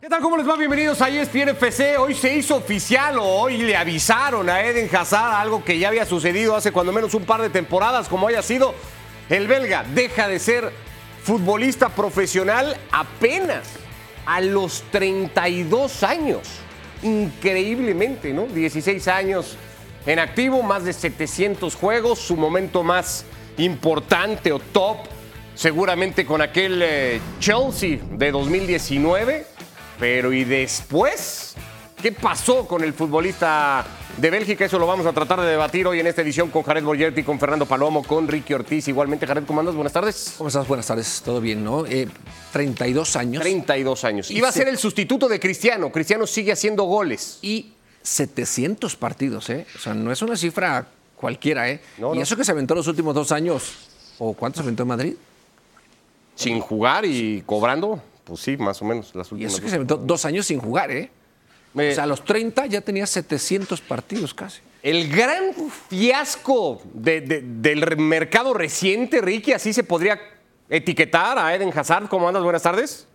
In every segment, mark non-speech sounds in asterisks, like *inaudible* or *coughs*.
¿Qué tal? ¿Cómo les va? Bienvenidos a ESPN FC. Hoy se hizo oficial o hoy le avisaron a Eden Hazard algo que ya había sucedido hace cuando menos un par de temporadas, como haya sido. El belga deja de ser futbolista profesional apenas a los 32 años. Increíblemente, ¿no? 16 años en activo, más de 700 juegos, su momento más importante o top, seguramente con aquel eh, Chelsea de 2019 pero ¿y después? ¿Qué pasó con el futbolista de Bélgica? Eso lo vamos a tratar de debatir hoy en esta edición con Jared Borgetti, con Fernando Palomo, con Ricky Ortiz. Igualmente, Jared, ¿cómo andas? Buenas tardes. ¿Cómo estás? Buenas tardes. Todo bien, ¿no? 32 eh, años. 32 años. Iba a ser el sustituto de Cristiano. Cristiano sigue haciendo goles. Y 700 partidos, ¿eh? O sea, no es una cifra cualquiera, ¿eh? y eso que se aventó los últimos dos años. ¿O cuántos aventó en Madrid? Sin jugar y cobrando. Pues sí, más o menos. Las últimas y eso que se aventó dos años sin jugar, ¿eh? o sea, a los 30 ya tenía 700 partidos casi. El gran fiasco del mercado reciente, Ricky, así se podría etiquetar a Eden Hazard. ¿Cómo andas? Buenas tardes.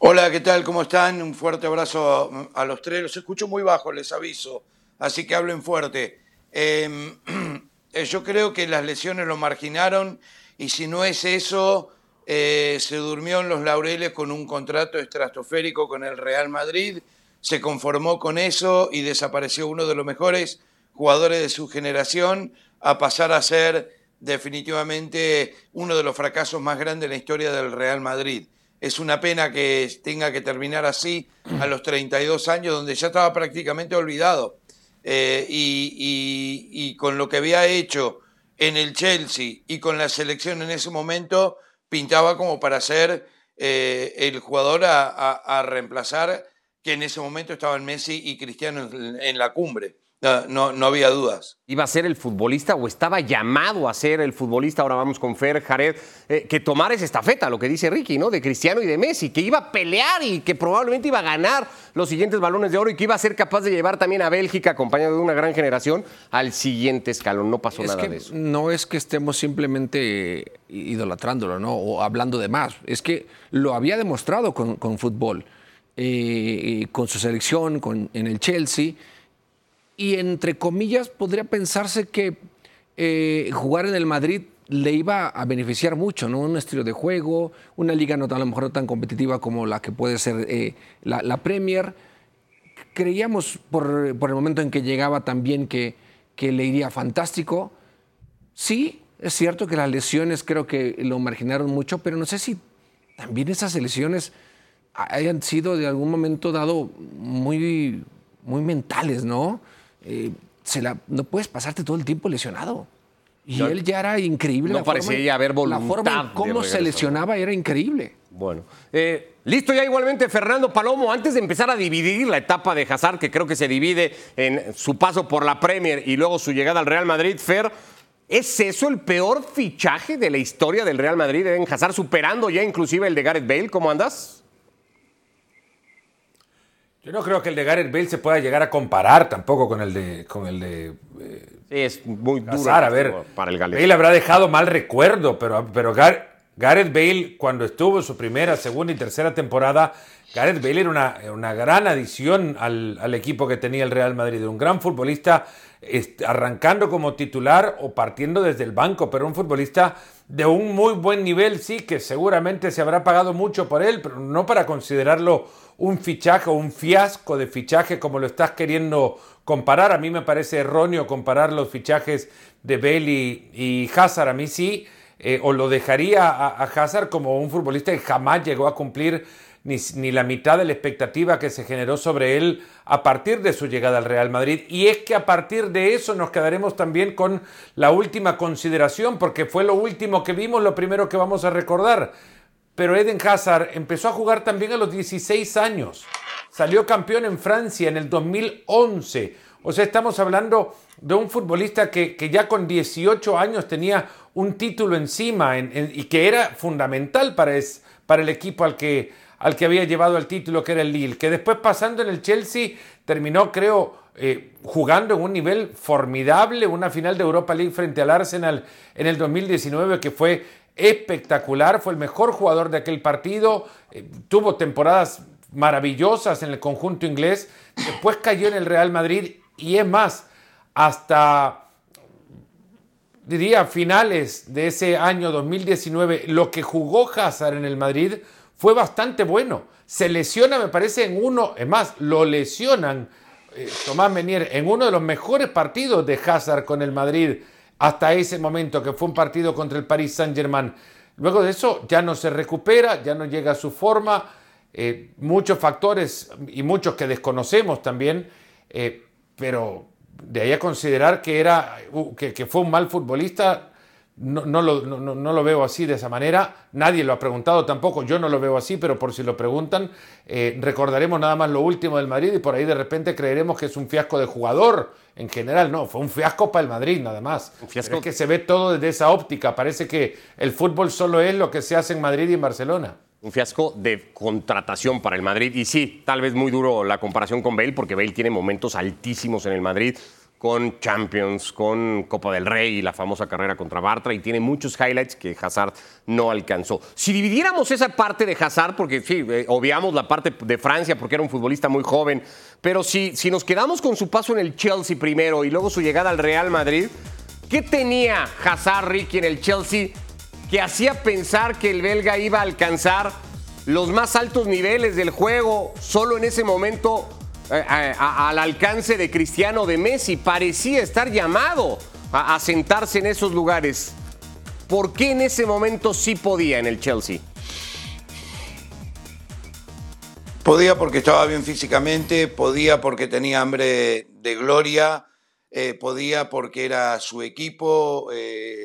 Hola, ¿qué tal? ¿Cómo están? Un fuerte abrazo a los tres. Los escucho muy bajo, les aviso, así que hablen fuerte. Em, *clears throat* eh, yo creo que las lesiones lo marginaron y si no es eso, eh, se durmió en los laureles con un contrato estratosférico con el Real Madrid, se conformó con eso y desapareció uno de los mejores jugadores de su generación a pasar a ser definitivamente uno de los fracasos más grandes en la historia del Real Madrid. Es una pena que tenga que terminar así a los 32 años, donde ya estaba prácticamente olvidado. Eh, y con lo que había hecho en el Chelsea y con la selección en ese momento pintaba como para ser eh, el jugador a, reemplazar que en ese momento estaban Messi y Cristiano en la cumbre. No, no, había dudas. ¿Iba a ser el futbolista o estaba llamado a ser el futbolista? Ahora vamos con Fer, Jared, eh, que tomara esa estafeta, lo que dice Ricky, ¿no? De Cristiano y de Messi, que iba a pelear y que probablemente iba a ganar los siguientes balones de oro y que iba a ser capaz de llevar también a Bélgica, acompañado de una gran generación, al siguiente escalón. No pasó nada de eso. No es que estemos simplemente idolatrándolo, ¿no? O hablando de más. Es que lo había demostrado con, fútbol, eh, con su selección, con, en el Chelsea y entre comillas podría pensarse que eh, jugar en el Madrid le iba a beneficiar mucho, ¿no? Un estilo de juego, una liga no a lo mejor tan competitiva como la que puede ser eh, la, Premier. Creíamos por, el momento en que llegaba también que, que le iría fantástico. Sí, es cierto que las lesiones creo que lo marginaron mucho, pero no sé si también esas lesiones hayan sido de algún momento dado muy, muy mentales, ¿no? Eh, se la, no puedes pasarte todo el tiempo lesionado. Y él ya era increíble. No parecía haber voluntad. La forma en cómo se lesionaba era increíble. Bueno, eh, listo ya igualmente Fernando Palomo, antes de empezar a dividir la etapa de Hazard, que creo que se divide en su paso por la Premier y luego su llegada al Real Madrid, Fer, ¿es eso el peor fichaje de la historia del Real Madrid en Hazard, superando ya inclusive el de Gareth Bale? ¿Cómo andas? Yo no creo que el de Gareth Bale se pueda llegar a comparar tampoco con el de. Con el de eh, sí, es muy duro a ver, para el Gales. Bale habrá dejado mal recuerdo, pero, pero Gareth Bale, cuando estuvo en su primera, segunda y tercera temporada, Gareth Bale era una, una gran adición al, al, equipo que tenía el Real Madrid. Un gran futbolista, arrancando como titular o partiendo desde el banco, pero un futbolista de un muy buen nivel, sí, que seguramente se habrá pagado mucho por él, pero no para considerarlo un fichaje o un fiasco de fichaje como lo estás queriendo comparar. A mí me parece erróneo comparar los fichajes de Bale y, Hazard. A mí sí, eh, o lo dejaría a, Hazard como un futbolista que jamás llegó a cumplir ni, ni, la mitad de la expectativa que se generó sobre él a partir de su llegada al Real Madrid. Y es que a partir de eso nos quedaremos también con la última consideración, porque fue lo último que vimos, lo primero que vamos a recordar pero Eden Hazard empezó a jugar también a los 16 años. Salió campeón en Francia en el 2011. O sea, estamos hablando de un futbolista que, ya con 18 años tenía un título encima y que era fundamental para, para el equipo al que, al que había llevado el título, que era el Lille. Que después pasando en el Chelsea terminó, creo, eh, jugando en un nivel formidable, una final de Europa League frente al Arsenal en el 2019 que fue espectacular, fue el mejor jugador de aquel partido, eh, tuvo temporadas maravillosas en el conjunto inglés, después cayó en el Real Madrid y es más, hasta diría finales de ese año 2019, lo que jugó Hazard en el Madrid fue bastante bueno. Se lesiona, me parece, en uno, es más, lo lesionan eh, Tomás Menier en uno de los mejores partidos de Hazard con el Madrid hasta ese momento, que fue un partido contra el Paris Saint-Germain. Luego de eso ya no se recupera, ya no llega a su forma, eh, muchos factores y muchos que desconocemos también, eh, pero de ahí a considerar que, era, que, que fue un mal futbolista, no, no, lo, no, no, lo, veo así de esa manera. Nadie lo ha preguntado tampoco. Yo no lo veo así, pero por si lo preguntan, eh, recordaremos nada más lo último del Madrid y por ahí de repente creeremos que es un fiasco de jugador. En general, no, fue un fiasco para el Madrid nada más. Un fiasco. Es que se ve todo desde esa óptica. Parece que el fútbol solo es lo que se hace en Madrid y en Barcelona. Un fiasco de contratación para el Madrid. Y sí, tal vez muy duro la comparación con Bale, porque Bale tiene momentos altísimos en el Madrid con Champions, con Copa del Rey y la famosa carrera contra Bartra y tiene muchos highlights que Hazard no alcanzó. Si dividiéramos esa parte de Hazard, porque sí, eh, obviamos la parte de Francia porque era un futbolista muy joven, pero si, si nos quedamos con su paso en el Chelsea primero y luego su llegada al Real Madrid, ¿qué tenía Hazard Ricky en el Chelsea que hacía pensar que el belga iba a alcanzar los más altos niveles del juego solo en ese momento eh, eh, al alcance de Cristiano de Messi. Parecía estar llamado a, sentarse en esos lugares. ¿Por qué en ese momento sí podía en el Chelsea? Podía porque estaba bien físicamente, podía porque tenía hambre de gloria, eh, podía porque era su equipo,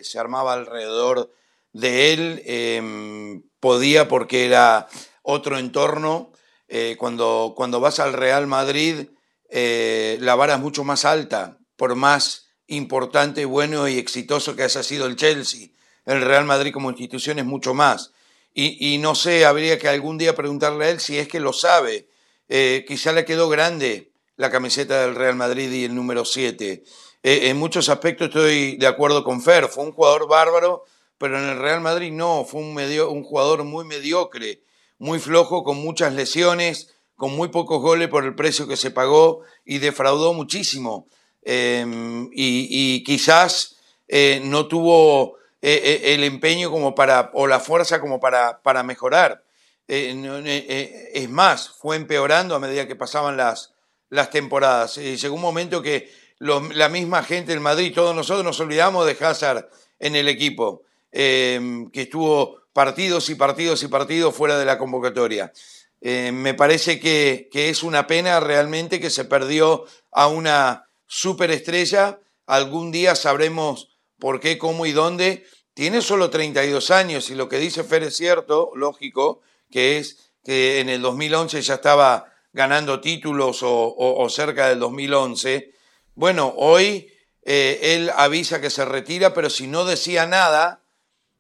se armaba alrededor de él, em, podía porque era otro entorno eh, cuando, cuando vas al Real Madrid, eh, la vara es mucho más alta, por más importante, bueno y exitoso que haya sido el Chelsea. El Real Madrid como institución es mucho más. Y, no sé, habría que algún día preguntarle a él si es que lo sabe. Eh, quizá le quedó grande la camiseta del Real Madrid y el número 7. en muchos aspectos estoy de acuerdo con Fer. Fue un jugador bárbaro, pero en el Real Madrid no. Fue un, medio, un jugador muy mediocre muy flojo, con muchas lesiones, con muy pocos goles por el precio que se pagó y defraudó muchísimo. Em, y, quizás eh, no tuvo eh, eh, el empeño como para, o la fuerza como para, para mejorar. es más, fue empeorando a medida que pasaban las, las temporadas. llegó un momento que la misma gente del Madrid, todos nosotros nos olvidamos de Hazard en el equipo, em, que estuvo partidos y partidos y partidos fuera de la convocatoria. Eh, me parece que, es una pena realmente que se perdió a una superestrella. Algún día sabremos por qué, cómo y dónde. Tiene solo 32 años y lo que dice Fer es cierto, lógico, que es que en el 2011 ya estaba ganando títulos o, cerca del 2011. Bueno, hoy eh, él avisa que se retira, pero si no decía nada,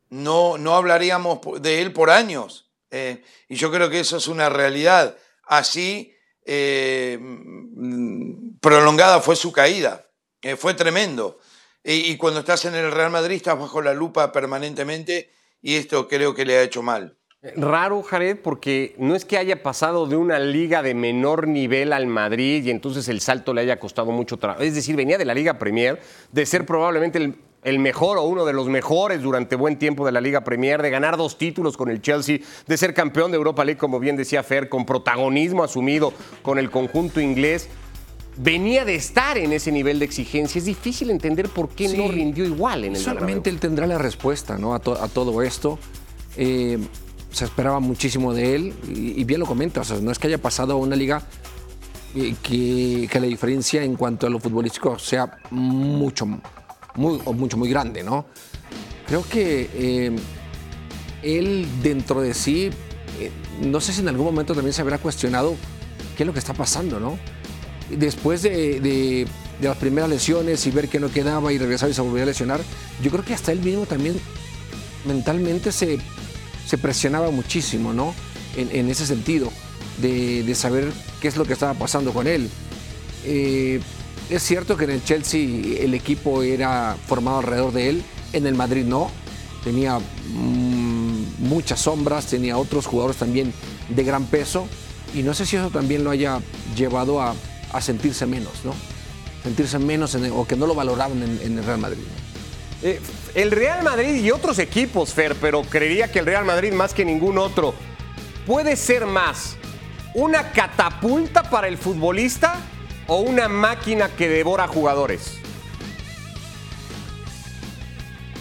no, no hablaríamos de él por años. Eh, y yo creo que eso es una realidad. Así eh, mm, prolongada fue su caída. Eh, fue tremendo. Y, cuando estás en el Real Madrid estás bajo la lupa permanentemente y esto creo que le ha hecho mal. Raro, Jared, porque no es que haya pasado de una liga de menor nivel al Madrid y entonces el salto le haya costado mucho trabajo. Es decir, venía de la Liga Premier, de ser probablemente el el mejor o uno de los mejores durante buen tiempo de la Liga Premier, de ganar dos títulos con el Chelsea, de ser campeón de Europa League, como bien decía Fer, con protagonismo asumido con el conjunto inglés. Venía de estar en ese nivel de exigencia. Es difícil entender por qué no rindió igual en el Solamente él tendrá la respuesta ¿no? a, todo esto. Eh, se esperaba muchísimo de él y, bien lo comenta. no es que haya pasado a una liga eh, que, que, la diferencia en cuanto a lo futbolístico sea mucho, muy, mucho, muy grande, ¿no? Creo que eh, él dentro de sí, eh, no sé si en algún momento también se habrá cuestionado qué es lo que está pasando, ¿no? Después de, las primeras lesiones y ver que no quedaba y regresaba y se volvía a lesionar, yo creo que hasta él mismo también mentalmente se, se presionaba muchísimo, ¿no? En, ese sentido, de, saber qué es lo que estaba pasando con él. Eh, es cierto que en el Chelsea el equipo era formado alrededor de él, en el Madrid no. tenía mm, muchas sombras, tenía otros jugadores también de gran peso y no sé si eso también lo haya llevado a, sentirse menos, ¿no? Sentirse menos en- o que no lo valoraban en, en el Real Madrid. Eh, el Real Madrid y otros equipos, Fer, pero creería que el Real Madrid más que ningún otro puede ser más una catapulta para el futbolista o una máquina que devora jugadores.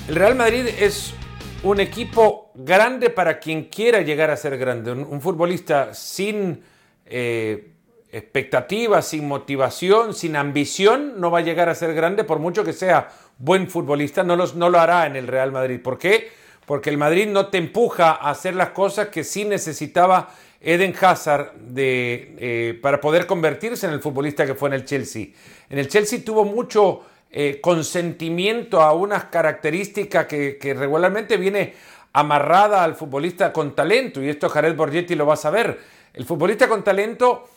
El Real Madrid es un equipo grande para quien quiera llegar a ser grande. Un, futbolista sin eh, expectativas, sin motivación, sin ambición, no va a llegar a ser grande por mucho que sea buen futbolista. No, no lo hará en el Real Madrid. ¿Por qué? Porque el Madrid no te empuja a hacer las cosas que sí necesitaba Eden Hazard de, eh, para poder convertirse en el futbolista que fue en el Chelsea. En el Chelsea tuvo mucho eh, consentimiento a unas características que, regularmente viene amarrada al futbolista con talento, y esto Jared Borgetti lo va a saber. El futbolista con talento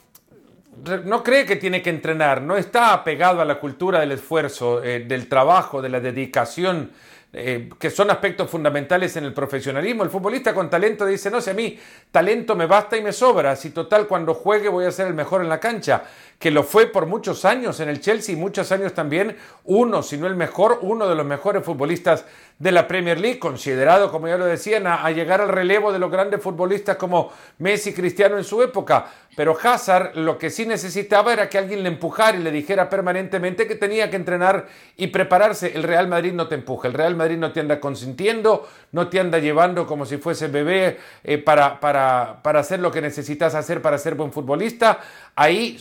no cree que tiene que entrenar, no está apegado a la cultura del esfuerzo, eh, del trabajo, de la dedicación, eh, que son aspectos fundamentales en el profesionalismo. El futbolista con talento dice, no sé, a mí talento me basta y me sobra, si total cuando juegue voy a ser el mejor en la cancha, que lo fue por muchos años en el Chelsea y muchos años también, uno, si no el mejor, uno de los mejores futbolistas de la Premier League, considerado, como ya lo decían, a llegar al relevo de los grandes futbolistas como Messi, Cristiano en su época. Pero Hazard lo que sí necesitaba era que alguien le empujara y le dijera permanentemente que tenía que entrenar y prepararse. El Real Madrid no te empuja, el Real Madrid no te anda consintiendo, no te anda llevando como si fuese bebé eh, para, para, para hacer lo que necesitas hacer para ser buen futbolista. Ahí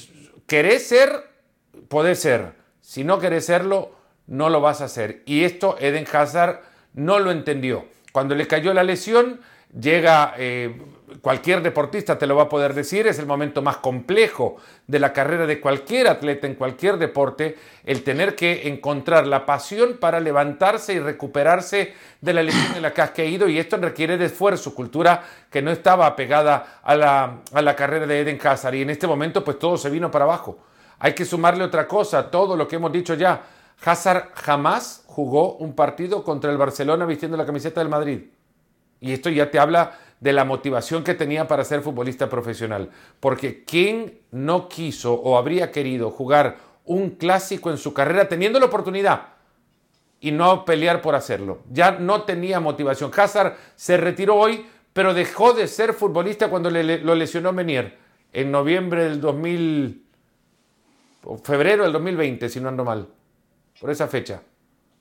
querés ser, podés ser. Si no querés serlo, no lo vas a hacer. Y esto Eden Hazard no lo entendió. Cuando le cayó la lesión, llega, eh, cualquier deportista te lo va a poder decir, es el momento más complejo de la carrera de cualquier atleta en cualquier deporte, el tener que encontrar la pasión para levantarse y recuperarse de la lesión en la que has caído y esto requiere de esfuerzo, cultura que no estaba apegada a la, a la carrera de Eden Hazard y en este momento pues todo se vino para abajo. Hay que sumarle otra cosa, todo lo que hemos dicho ya. Hazard jamás jugó un partido contra el Barcelona vistiendo la camiseta del Madrid. Y esto ya te habla de la motivación que tenía para ser futbolista profesional. Porque ¿quién no quiso o habría querido jugar un clásico en su carrera teniendo la oportunidad y no pelear por hacerlo? Ya no tenía motivación. Hazard se retiró hoy, pero dejó de ser futbolista cuando le- le- lo lesionó Menier en noviembre del 2000, o febrero del 2020, si no ando mal, por esa fecha.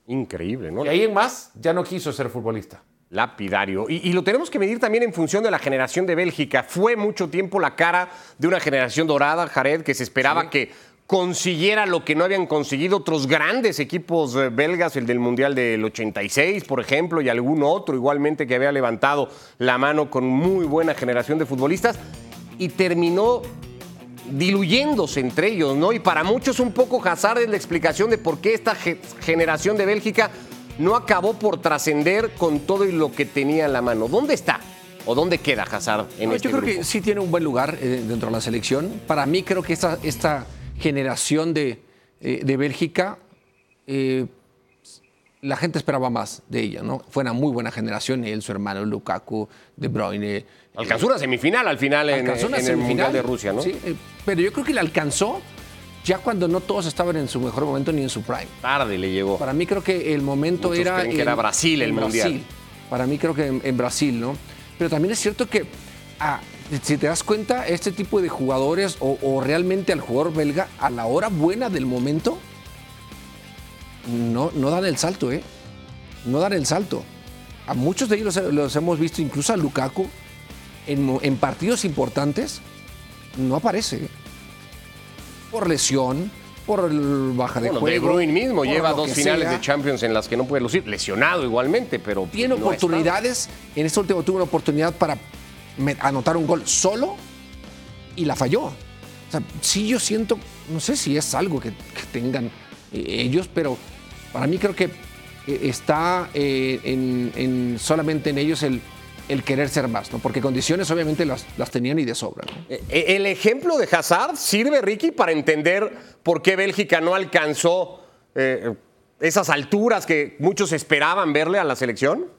Increíble, ¿no? Y ahí en más ya no quiso ser futbolista. Lapidario. Y, y lo tenemos que medir también en función de la generación de Bélgica. Fue mucho tiempo la cara de una generación dorada, Jared, que se esperaba que consiguiera lo que no habían conseguido otros grandes equipos eh, belgas, el del Mundial del 86, por ejemplo, y algún otro igualmente que había levantado la mano con muy buena generación de futbolistas, y terminó diluyéndose entre ellos, ¿no? Y para muchos un poco Hazard es la explicación de por qué esta ge- generación de Bélgica no acabó por trascender con todo y lo que tenía en la mano. ¿Dónde está? ¿O dónde queda Hazard en No, este yo creo grupo? que sí tiene un buen lugar eh, dentro de la selección. Para mí creo que esta, esta generación de, eh, de Bélgica, eh, la gente esperaba más de ella, ¿no? Fue una muy buena generación, él, su hermano Lukaku, De Bruyne. Alcanzó una semifinal al final en, una en el Mundial de Rusia, ¿no? Sí, pero yo creo que la alcanzó ya cuando no todos estaban en su mejor momento ni en su prime. Tarde le llegó. Para mí creo que el momento Muchos era... creen que era Brasil el en Mundial. Brasil. Para mí creo que en, en Brasil, ¿no? Pero también es cierto que, ah, si te das cuenta, este tipo de jugadores o, o realmente al jugador belga, a la hora buena del momento, no, no dan el salto, ¿eh? No dan el salto. A muchos de ellos los, los hemos visto, incluso a Lukaku, en, en partidos importantes, no aparece. Por lesión, por el baja de Bueno, juego. De Bruyne mismo lleva dos finales sea. de Champions en las que no puede lucir, lesionado igualmente, pero Tiene no oportunidades. En este último tuvo una oportunidad para anotar un gol solo y la falló. O sea, sí yo siento, no sé si es algo que, que tengan eh, ellos, pero para mí creo que eh, está eh, en, en- solamente en ellos el, el querer ser más, ¿no? Porque condiciones obviamente las, las tenían y de sobra. Eh, eh, el ejemplo de Hazard sirve, Ricky, para entender por qué Bélgica no alcanzó eh, esas alturas que muchos esperaban verle a la selección.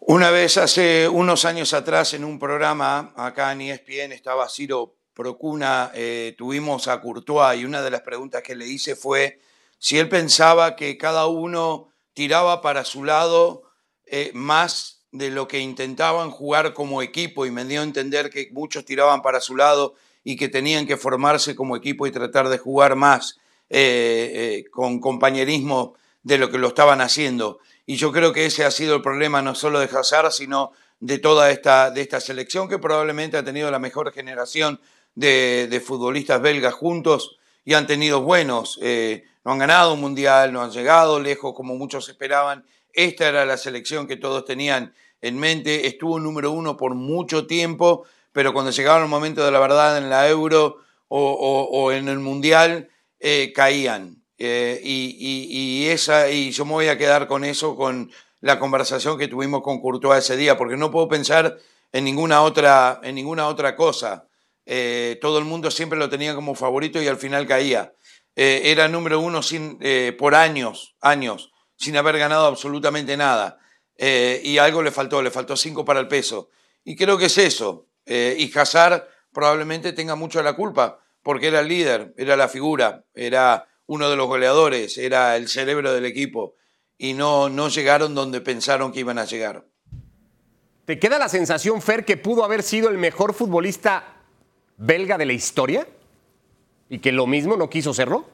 Una vez hace unos años atrás en un programa acá en ESPN estaba Ciro Procuna, tuvimos a Courtois y una de las preguntas que le hice fue si él pensaba que cada uno tiraba para su lado eh, más de lo que intentaban jugar como equipo y me dio a entender que muchos tiraban para su lado y que tenían que formarse como equipo y tratar de jugar más eh, con compañerismo de lo que lo estaban haciendo. Y yo creo que ese ha sido el problema no solo de Hazard, sino de toda esta, de esta selección que probablemente ha tenido la mejor generación de, futbolistas belgas juntos y han tenido buenos. Eh, no han ganado un mundial, no han llegado lejos como muchos esperaban. Esta era la selección que todos tenían en mente. Estuvo número uno por mucho tiempo, pero cuando llegaba el momento de la verdad en la Euro o, en el Mundial, eh, caían. Eh, y, esa, y yo me voy a quedar con eso, con la conversación que tuvimos con Courtois ese día, porque no puedo pensar en ninguna otra, en ninguna otra cosa. Eh, todo el mundo siempre lo tenía como favorito y al final caía. Eh, era número uno sin, por años, años, sin haber ganado absolutamente nada. y algo le faltó, le faltó cinco para el peso. Y creo que es eso. y Hazard probablemente tenga mucho la culpa, porque era el líder, era la figura, era uno de los goleadores, era el cerebro del equipo y no, no llegaron donde pensaron que iban a llegar. ¿Te queda la sensación, Fer, que pudo haber sido el mejor futbolista belga de la historia? ¿Y que lo mismo no quiso serlo?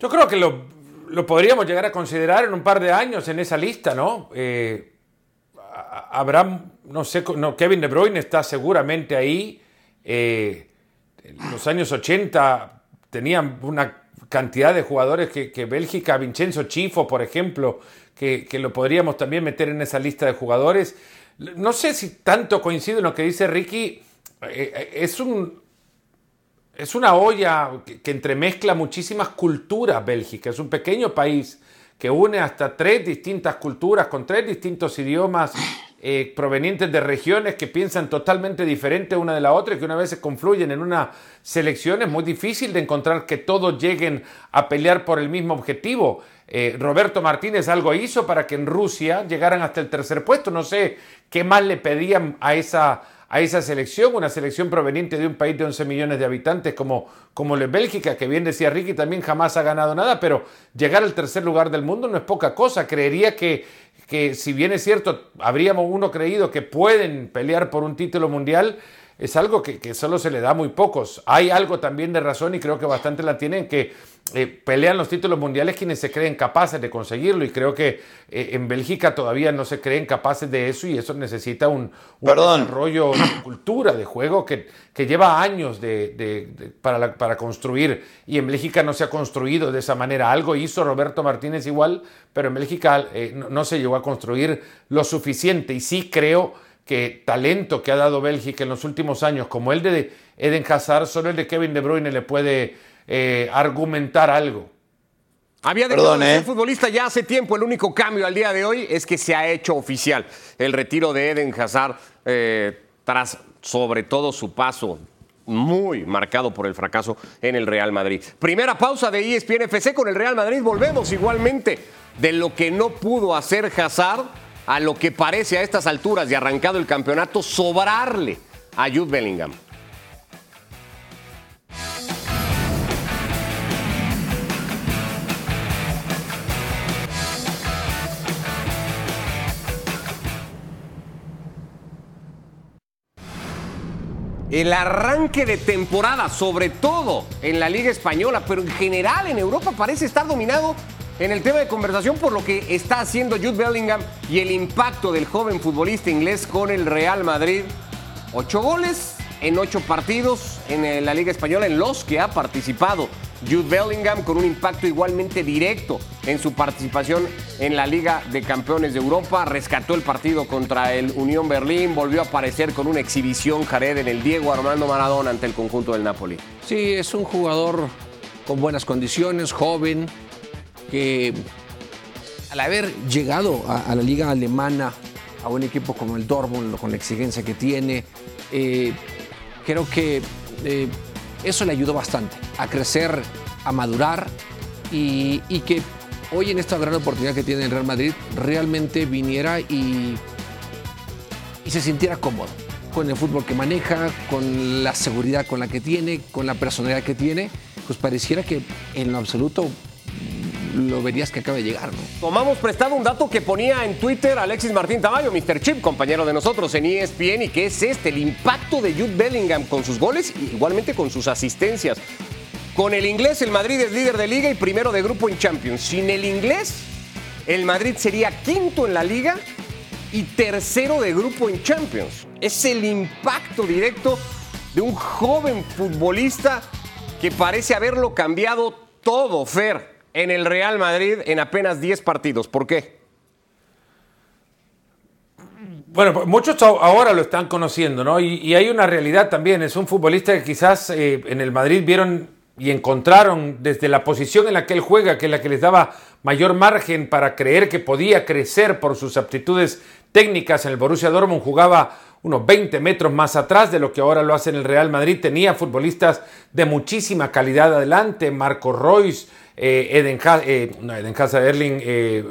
Yo creo que lo, podríamos llegar a considerar en un par de años en esa lista, ¿no? Eh, habrá, no sé, no, Kevin De Bruyne está seguramente ahí. Eh, en los años 80 tenían una cantidad de jugadores que, Bélgica, Vincenzo Chifo, por ejemplo, que, lo podríamos también meter en esa lista de jugadores. No sé si tanto coincido en lo que dice Ricky. Eh, es un. Es una olla que, entremezcla muchísimas culturas Bélgica. Es un pequeño país que une hasta tres distintas culturas, con tres distintos idiomas, eh, provenientes de regiones que piensan totalmente diferente una de la otra y que una vez se confluyen en una selección es muy difícil de encontrar que todos lleguen a pelear por el mismo objetivo. Eh, Roberto Martínez algo hizo para que en Rusia llegaran hasta el tercer puesto. No sé qué más le pedían a esa, a esa selección, una selección proveniente de un país de 11 millones de habitantes como, como la Bélgica, que bien decía Ricky, también jamás ha ganado nada, pero llegar al tercer lugar del mundo no es poca cosa. Creería que, que si bien es cierto, habríamos uno creído que pueden pelear por un título mundial, es algo que, que, solo se le da a muy pocos. Hay algo también de razón y creo que bastante la tienen que eh, pelean los títulos mundiales quienes se creen capaces de conseguirlo y creo que eh, en Bélgica todavía no se creen capaces de eso y eso necesita un, desarrollo de *coughs* cultura de juego que, que lleva años de, para, para, construir y en Bélgica no se ha construido de esa manera. Algo hizo Roberto Martínez igual, pero en Bélgica eh, no, no se llegó a construir lo suficiente y sí creo que talento que ha dado Bélgica en los últimos años, como el de Eden Hazard, solo el de Kevin De Bruyne le puede eh, argumentar algo. Había dejado de ser ¿eh? futbolista ya hace tiempo. El único cambio al día de hoy es que se ha hecho oficial el retiro de Eden Hazard eh, tras sobre todo su paso muy marcado por el fracaso en el Real Madrid. Primera pausa de ESPN FC con el Real Madrid. Volvemos igualmente de lo que no pudo hacer Hazard a lo que parece a estas alturas de arrancado el campeonato sobrarle a Jude Bellingham. el arranque de temporada, sobre todo en la Liga Española, pero en general en Europa parece estar dominado en el tema de conversación por lo que está haciendo Jude Bellingham y el impacto del joven futbolista inglés con el Real Madrid. Ocho goles en ocho partidos en la Liga Española en los que ha participado. Jude Bellingham con un impacto igualmente directo en su participación en la Liga de Campeones de Europa. Rescató el partido contra el Unión Berlín, volvió a aparecer con una exhibición Jared en el Diego Armando Maradona ante el conjunto del Napoli. Sí, es un jugador con buenas condiciones, joven, que al haber llegado a, la liga alemana, a un equipo como el Dortmund, con la exigencia que tiene, eh, creo que eh, eso le ayudó bastante a crecer, a madurar y, que hoy en esta gran oportunidad que tiene el Real Madrid realmente viniera y, y se sintiera cómodo con el fútbol que maneja, con la seguridad con la que tiene, con la personalidad que tiene, pues pareciera que en lo absoluto lo verías que acaba de llegar, ¿no? Tomamos prestado un dato que ponía en Twitter Alexis Martín Tamayo, Mr. Chip, compañero de nosotros en ESPN, y que es este, el impacto de Jude Bellingham con sus goles y igualmente con sus asistencias. Con el inglés, el Madrid es líder de liga y primero de grupo en Champions. Sin el inglés, el Madrid sería quinto en la liga y tercero de grupo en Champions. Es el impacto directo de un joven futbolista que parece haberlo cambiado todo, Fer, en el Real Madrid en apenas 10 partidos. ¿Por qué? Bueno, pues muchos ahora lo están conociendo, ¿no? Y, hay una realidad también. Es un futbolista que quizás eh, en el Madrid vieron y encontraron desde la posición en la que él juega, que es la que les daba mayor margen para creer que podía crecer por sus aptitudes técnicas. En el Borussia Dortmund jugaba unos 20 metros más atrás de lo que ahora lo hace en el Real Madrid. Tenía futbolistas de muchísima calidad adelante, Marco Royce, eh, Eden, eh, Eden Hazard, Erling eh,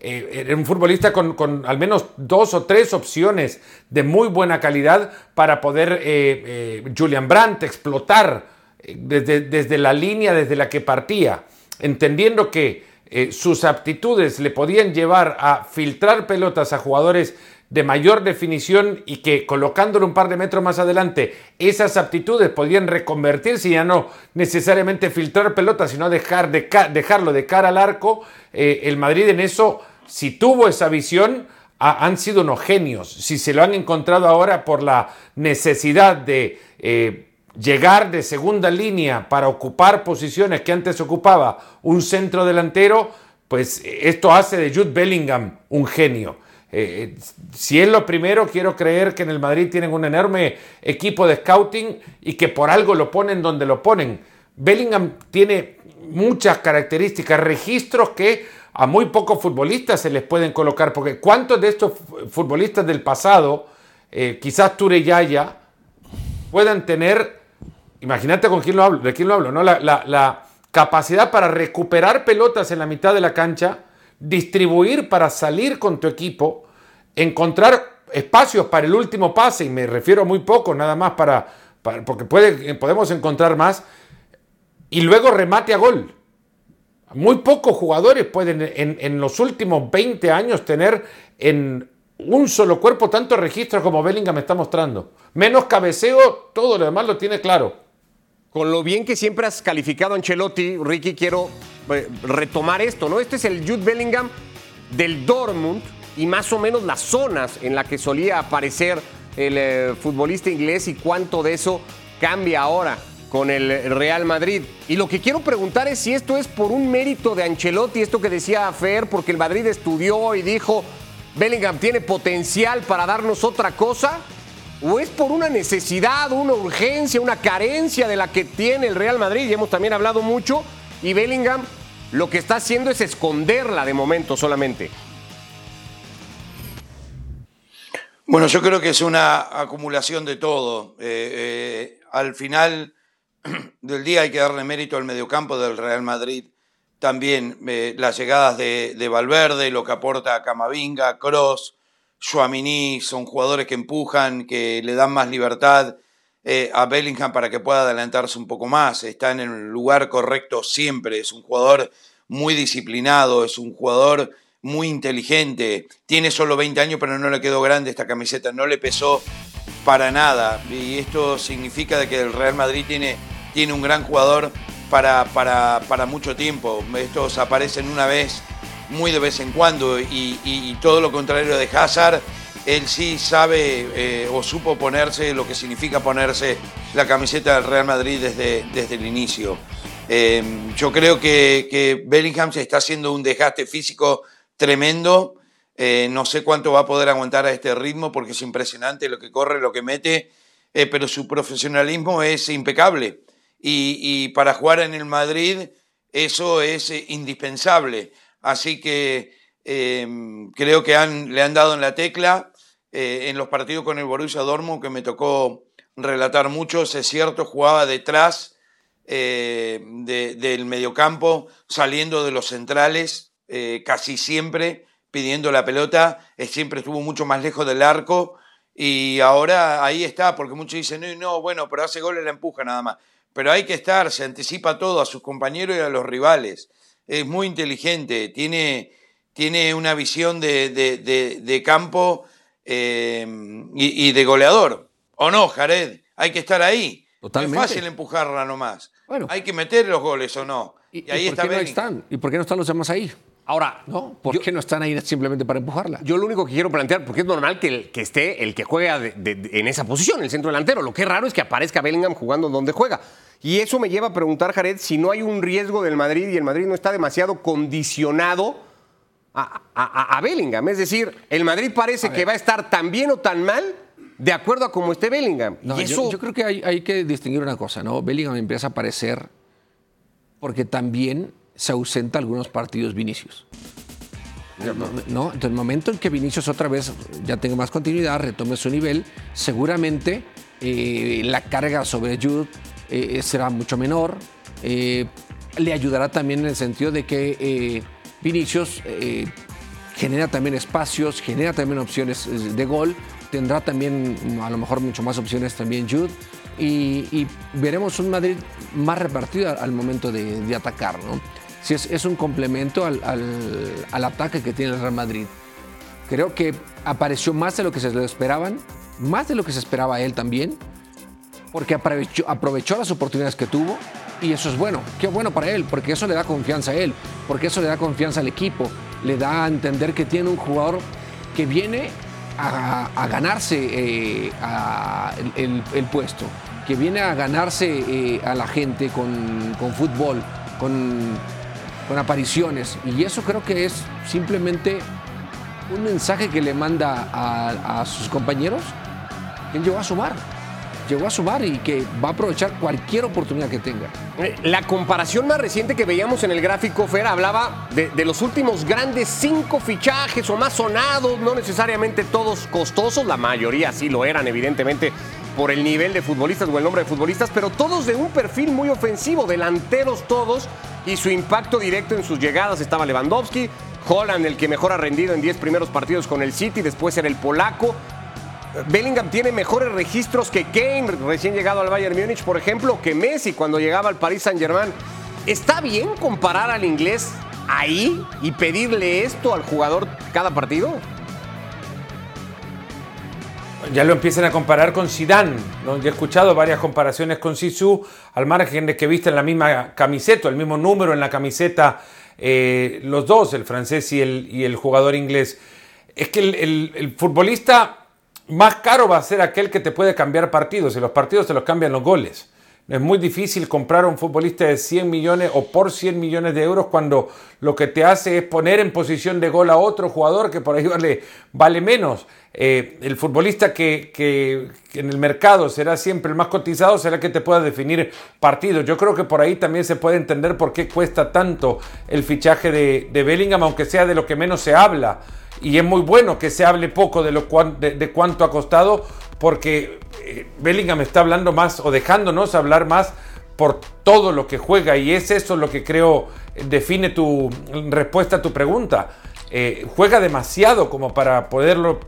eh, era un futbolista con, al menos dos o tres opciones de muy buena calidad para poder Julian Brandt explotar desde, desde, la línea desde la que partía, entendiendo que sus aptitudes le podían llevar a filtrar pelotas a jugadores de mayor definición y que colocándolo un par de metros más adelante, esas aptitudes podían reconvertirse y ya no necesariamente filtrar pelotas, sino dejar de dejarlo de cara al arco. Eh, el Madrid en eso, si tuvo esa visión, han sido unos genios. Si se lo han encontrado ahora por la necesidad de eh, llegar de segunda línea para ocupar posiciones que antes ocupaba un centro delantero, pues esto hace de Jude Bellingham un genio. Eh, si es lo primero, quiero creer que en el Madrid tienen un enorme equipo de scouting y que por algo lo ponen donde lo ponen. Bellingham tiene muchas características, registros que a muy pocos futbolistas se les pueden colocar, porque ¿cuántos de estos futbolistas del pasado, eh, quizás Ture Yaya, puedan tener, imagínate con quién lo hablo, de quién lo hablo, ¿no? La capacidad para recuperar pelotas en la mitad de la cancha, distribuir para salir con tu equipo, encontrar espacios para el último pase, y me refiero a muy poco, nada más para, porque puede, podemos encontrar más, y luego remate a gol. Muy pocos jugadores pueden en, los últimos 20 años tener en un solo cuerpo tanto registro como Bellingham me está mostrando. Menos cabeceo, todo lo demás lo tiene claro. Con lo bien que siempre has calificado a Ancelotti, Ricky, quiero eh, retomar esto, ¿no? Este es el Jude Bellingham del Dortmund y más o menos las zonas en las que solía aparecer el eh, futbolista inglés y cuánto de eso cambia ahora con el Real Madrid. Y lo que quiero preguntar es si esto es por un mérito de Ancelotti, esto que decía Fer, porque el Madrid estudió y dijo, Bellingham tiene potencial para darnos otra cosa, o es por una necesidad, una urgencia, una carencia de la que tiene el Real Madrid, y hemos también hablado mucho y Bellingham lo que está haciendo es esconderla de momento solamente. Bueno, yo creo que es una acumulación de todo. Eh, eh, al final *clears throat* del día hay que darle mérito al mediocampo del Real Madrid. También eh, las llegadas de, de, Valverde, lo que aporta Camavinga, Cross, Chouamini, son jugadores que empujan, que le dan más libertad eh, a Bellingham para que pueda adelantarse un poco más. Está en el lugar correcto siempre. Es un jugador muy disciplinado, es un jugador muy inteligente. Tiene solo 20 años, pero no le quedó grande esta camiseta, no le pesó para nada. Y esto significa de que el Real Madrid tiene, tiene un gran jugador para, para, para mucho tiempo. Estos aparecen una vez, muy de vez en cuando, y, todo lo contrario de Hazard él sí sabe eh, o supo ponerse lo que significa ponerse la camiseta del Real Madrid desde, desde el inicio. Em, yo creo que, Bellingham se está haciendo un desgaste físico tremendo. Eh, no sé cuánto va a poder aguantar a este ritmo porque es impresionante lo que corre, lo que mete, eh, pero su profesionalismo es impecable. Y, y, para jugar en el Madrid eso es indispensable. Así que em, creo que le han dado en la tecla eh, en los partidos con el Borussia Dortmund que me tocó relatar mucho, es cierto, jugaba detrás eh, del mediocampo, saliendo de los centrales, eh, casi siempre pidiendo la pelota, siempre estuvo mucho más lejos del arco y ahora ahí está, porque muchos dicen, no, no, bueno, pero hace goles la empuja nada más. Pero hay que estar, se anticipa todo a sus compañeros y a los rivales. Es muy inteligente, tiene, tiene una visión de, campo eh, y, y, de goleador. ¿O no, Jared? Hay que estar ahí. Totalmente. es fácil empujarla nomás. Bueno. Hay que meter los goles o no. Y, ahí por qué no están? ¿Y por qué no están los demás ahí? Ahora, ¿no? ¿Por qué no están ahí simplemente para empujarla? Yo lo único que quiero plantear, porque es normal que, que esté el que juega en esa posición, el centro delantero. Lo que es raro es que aparezca Bellingham jugando donde juega. Y eso me lleva a preguntar, Jared, si no hay un riesgo del Madrid y el Madrid no está demasiado condicionado a, Bellingham. Es decir, el Madrid parece que va a estar tan bien o tan mal de acuerdo a cómo esté Bellingham. yo, creo que hay, hay que distinguir una cosa, ¿no? Bellingham empieza a aparecer porque también se ausenta algunos partidos Vinicius. ¿No? Entonces, el momento en que Vinicius otra vez ya tenga más continuidad, retome su nivel, seguramente eh, la carga sobre Jude eh, será mucho menor. Eh, le ayudará también en el sentido de que Vinicius genera también espacios, genera también opciones de gol, tendrá también a lo mejor mucho más opciones también Jude. Y, veremos un Madrid más repartido al momento de, de atacar. ¿no? Si es, un complemento al, ataque que tiene el Real Madrid. Creo que apareció más de lo que se le esperaban, más de lo que se esperaba él también, porque aprovechó, aprovechó las oportunidades que tuvo y eso es bueno. Qué bueno para él, porque eso le da confianza a él, porque eso le da confianza al equipo, le da a entender que tiene un jugador que viene a, ganarse eh, el, puesto, que viene a ganarse eh, a la gente con, con fútbol, con con apariciones. Y eso creo que es simplemente un mensaje que le manda a, sus compañeros que llegó a sumar. Llegó a sumar y que va a aprovechar cualquier oportunidad que tenga. Eh, la comparación más reciente que veíamos en el gráfico, Fer, hablaba de, de los últimos grandes cinco fichajes o más sonados, no necesariamente todos costosos, la mayoría sí lo eran, evidentemente, por el nivel de futbolistas o el nombre de futbolistas, pero todos de un perfil muy ofensivo, delanteros todos, y su impacto directo en sus llegadas estaba Lewandowski, Holland, el que mejor ha rendido en 10 primeros partidos con el City, después era el polaco. Bellingham tiene mejores registros que Kane, recién llegado al Bayern Múnich, por ejemplo, que Messi cuando llegaba al Paris Saint-Germain. ¿Está bien comparar al inglés ahí y pedirle esto al jugador cada partido? Ya lo empiezan a comparar con Zidane. ¿no? Yo he escuchado varias comparaciones con Sisu, al margen de que visten la misma camiseta, el mismo número en la camiseta, eh, los dos, el francés y el, jugador inglés. Es que el, futbolista más caro va a ser aquel que te puede cambiar partidos, y los partidos te los cambian los goles. Es muy difícil comprar a un futbolista de 100 millones o por 100 millones de euros cuando lo que te hace es poner en posición de gol a otro jugador que por ahí vale, vale menos. Eh, el futbolista que, en el mercado será siempre el más cotizado será el que te pueda definir partidos. Yo creo que por ahí también se puede entender por qué cuesta tanto el fichaje de, Bellingham, aunque sea de lo que menos se habla. Y es muy bueno que se hable poco de, lo, de, cuánto ha costado, porque eh, Bellingham está hablando más o dejándonos hablar más por todo lo que juega y es eso lo que creo define tu respuesta a tu pregunta. Eh, juega demasiado como para poderlo,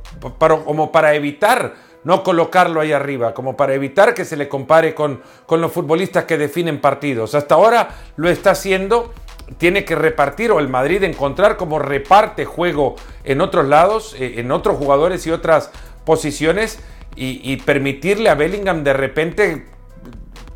como para evitar no colocarlo ahí arriba, como para evitar que se le compare con, con los futbolistas que definen partidos. Hasta ahora lo está haciendo, tiene que repartir o el Madrid encontrar como reparte juego en otros lados, eh, en otros jugadores y otras posiciones y permitirle a Bellingham de repente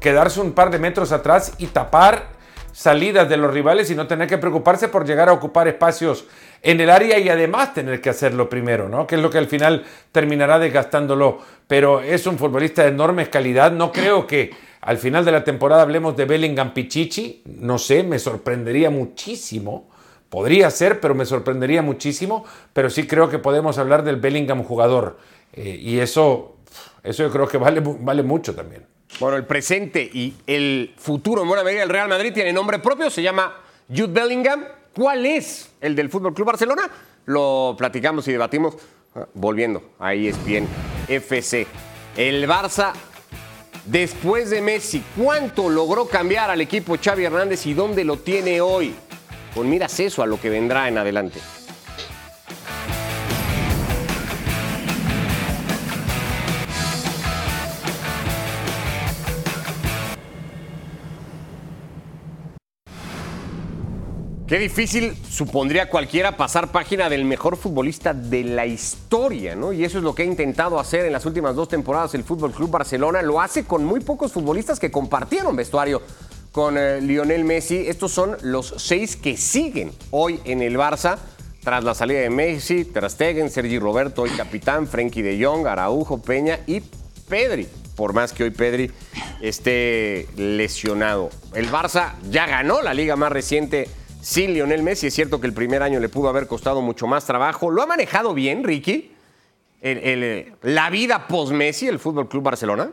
quedarse un par de metros atrás y tapar salidas de los rivales y no tener que preocuparse por llegar a ocupar espacios en el área y además tener que hacerlo primero, ¿no? Que es lo que al final terminará desgastándolo. Pero es un futbolista de enorme calidad. No creo que al final de la temporada hablemos de Bellingham Pichichi. No sé, me sorprendería muchísimo. Podría ser, pero me sorprendería muchísimo. Pero sí creo que podemos hablar del Bellingham jugador. Eh, y eso, eso yo creo que vale, vale mucho también. Bueno, el presente y el futuro en buena medida del Real Madrid tiene nombre propio, se llama Jude Bellingham ¿Cuál es el del Fútbol Club Barcelona? Lo platicamos y debatimos ah, volviendo. Ahí es bien FC. El Barça después de Messi, ¿cuánto logró cambiar al equipo Xavi Hernández y dónde lo tiene hoy? Con miras eso a lo que vendrá en adelante. Qué difícil supondría cualquiera pasar página del mejor futbolista de la historia, ¿no? Y eso es lo que ha intentado hacer en las últimas dos temporadas el Fútbol Club Barcelona. Lo hace con muy pocos futbolistas que compartieron vestuario con eh, Lionel Messi. Estos son los seis que siguen hoy en el Barça tras la salida de Messi, Ter Stegen, Sergi Roberto, hoy capitán, Frenkie de Jong, Araujo, Peña y Pedri. Por más que hoy Pedri esté lesionado. El Barça ya ganó la liga más reciente sin Lionel Messi. Es cierto que el primer año le pudo haber costado mucho más trabajo. ¿Lo ha manejado bien, Ricky? la vida post-Messi, el Fútbol Club Barcelona.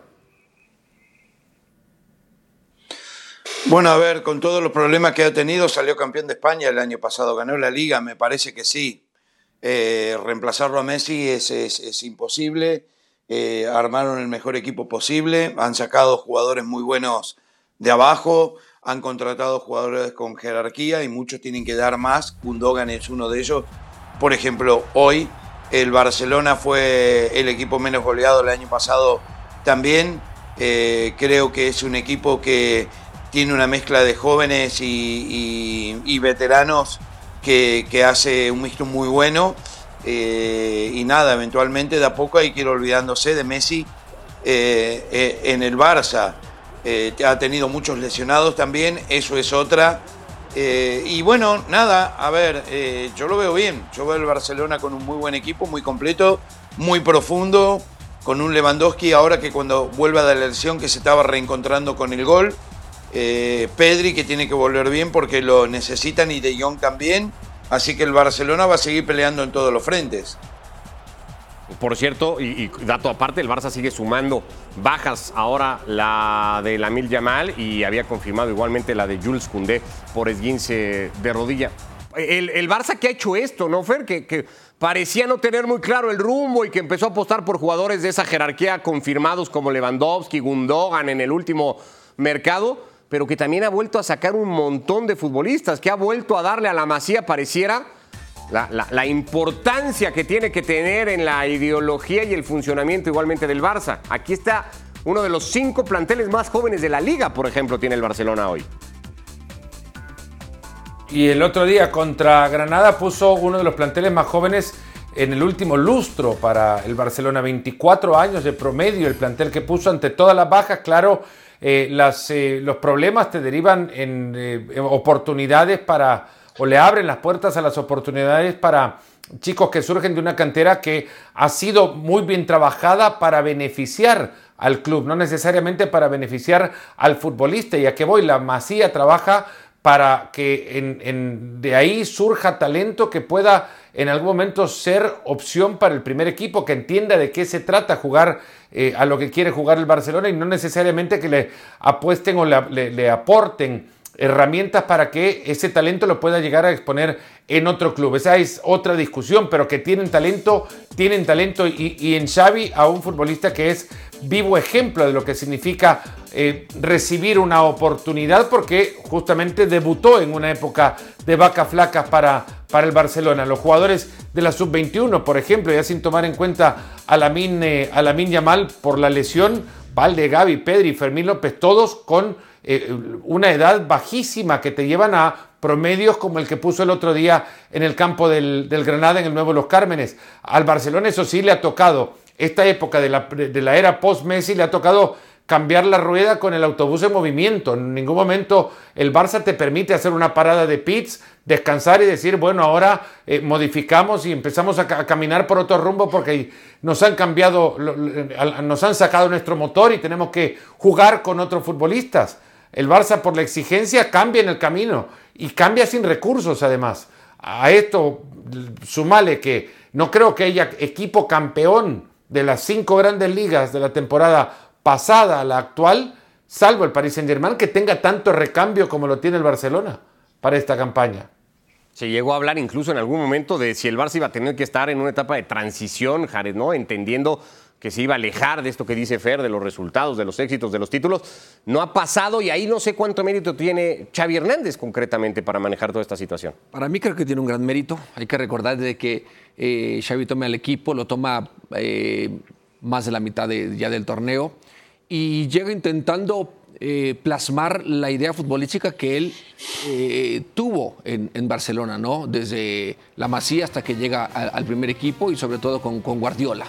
Bueno, a ver, con todos los problemas que ha tenido, salió campeón de España el año pasado, ganó la liga, me parece que sí. Eh, reemplazarlo a Messi es, imposible. Eh, armaron el mejor equipo posible, han sacado jugadores muy buenos de abajo, han contratado jugadores con jerarquía y muchos tienen que dar más. Gundogan es uno de ellos. Por ejemplo, hoy el Barcelona fue el equipo menos goleado el año pasado también. Eh, creo que es un equipo que tiene una mezcla de jóvenes y, veteranos que, hace un mixto muy bueno. Eh, y nada, eventualmente de a poco hay que ir olvidándose de Messi eh, en el Barça. Eh, ha tenido muchos lesionados también, eso es otra. Eh, y bueno, nada, a ver, eh, yo lo veo bien. Yo veo el Barcelona con un muy buen equipo, muy completo, muy profundo, con un Lewandowski ahora que cuando vuelva de la lesión que se estaba reencontrando con el gol. Pedri que tiene que volver bien porque lo necesitan y De Jong también. Así que el Barcelona va a seguir peleando en todos los frentes. Por cierto, y, dato aparte, el Barça sigue sumando bajas ahora la de la Mil Yamal y había confirmado igualmente la de Jules Koundé por esguince de rodilla. El, Barça que ha hecho esto, ¿no, Fer? Que, parecía no tener muy claro el rumbo y que empezó a apostar por jugadores de esa jerarquía confirmados como Lewandowski, Gundogan en el último mercado, pero que también ha vuelto a sacar un montón de futbolistas, que ha vuelto a darle a la masía, pareciera la, importancia que tiene que tener en la ideología y el funcionamiento igualmente del Barça. Aquí está uno de los cinco planteles más jóvenes de la liga, por ejemplo, tiene el Barcelona hoy. Y el otro día contra Granada puso uno de los planteles más jóvenes en el último lustro para el Barcelona. 24 años de promedio el plantel que puso ante todas las bajas. Claro, eh, eh, los problemas te derivan en eh, oportunidades para o le abren las puertas a las oportunidades para chicos que surgen de una cantera que ha sido muy bien trabajada para beneficiar al club, no necesariamente para beneficiar al futbolista. Y a voy, la Masía trabaja para que de ahí surja talento que pueda en algún momento ser opción para el primer equipo, que entienda de qué se trata jugar eh, a lo que quiere jugar el Barcelona y no necesariamente que le apuesten o le aporten herramientas para que ese talento lo pueda llegar a exponer en otro club. Esa es otra discusión, pero que tienen talento, tienen talento y, en Xavi a un futbolista que es vivo ejemplo de lo que significa eh, recibir una oportunidad porque justamente debutó en una época de vaca flacas para, para el Barcelona. Los jugadores de la sub-21, por ejemplo, ya sin tomar en cuenta a Lamin, eh, a Yamal por la lesión, Valde, Gaby, Pedri, Fermín López, todos con eh, una edad bajísima que te llevan a promedios como el que puso el otro día en el campo del, Granada en el Nuevo Los Cármenes. Al Barcelona eso sí le ha tocado, esta época de la, de la era post-Messi le ha tocado cambiar la rueda con el autobús en movimiento. En ningún momento el Barça te permite hacer una parada de pits, descansar y decir, bueno, ahora eh, modificamos y empezamos a, caminar por otro rumbo porque nos han cambiado, nos han sacado nuestro motor y tenemos que jugar con otros futbolistas. El Barça por la exigencia cambia en el camino y cambia sin recursos además. A esto sumale que no creo que haya equipo campeón de las cinco grandes ligas de la temporada pasada a la actual, salvo el Paris Saint Germain, que tenga tanto recambio como lo tiene el Barcelona para esta campaña. Se llegó a hablar incluso en algún momento de si el Barça iba a tener que estar en una etapa de transición, Jared, ¿no? Entendiendo que se iba a alejar de esto que dice Fer, de los resultados, de los éxitos, de los títulos. No ha pasado y ahí no sé cuánto mérito tiene Xavi Hernández concretamente para manejar toda esta situación. Para mí creo que tiene un gran mérito. Hay que recordar de que eh, Xavi toma el equipo, lo toma eh, más de la mitad de, ya del torneo y llega intentando eh, plasmar la idea futbolística que él tuvo en, Barcelona, ¿no? Desde la Masía hasta que llega al primer equipo y sobre todo con, Guardiola.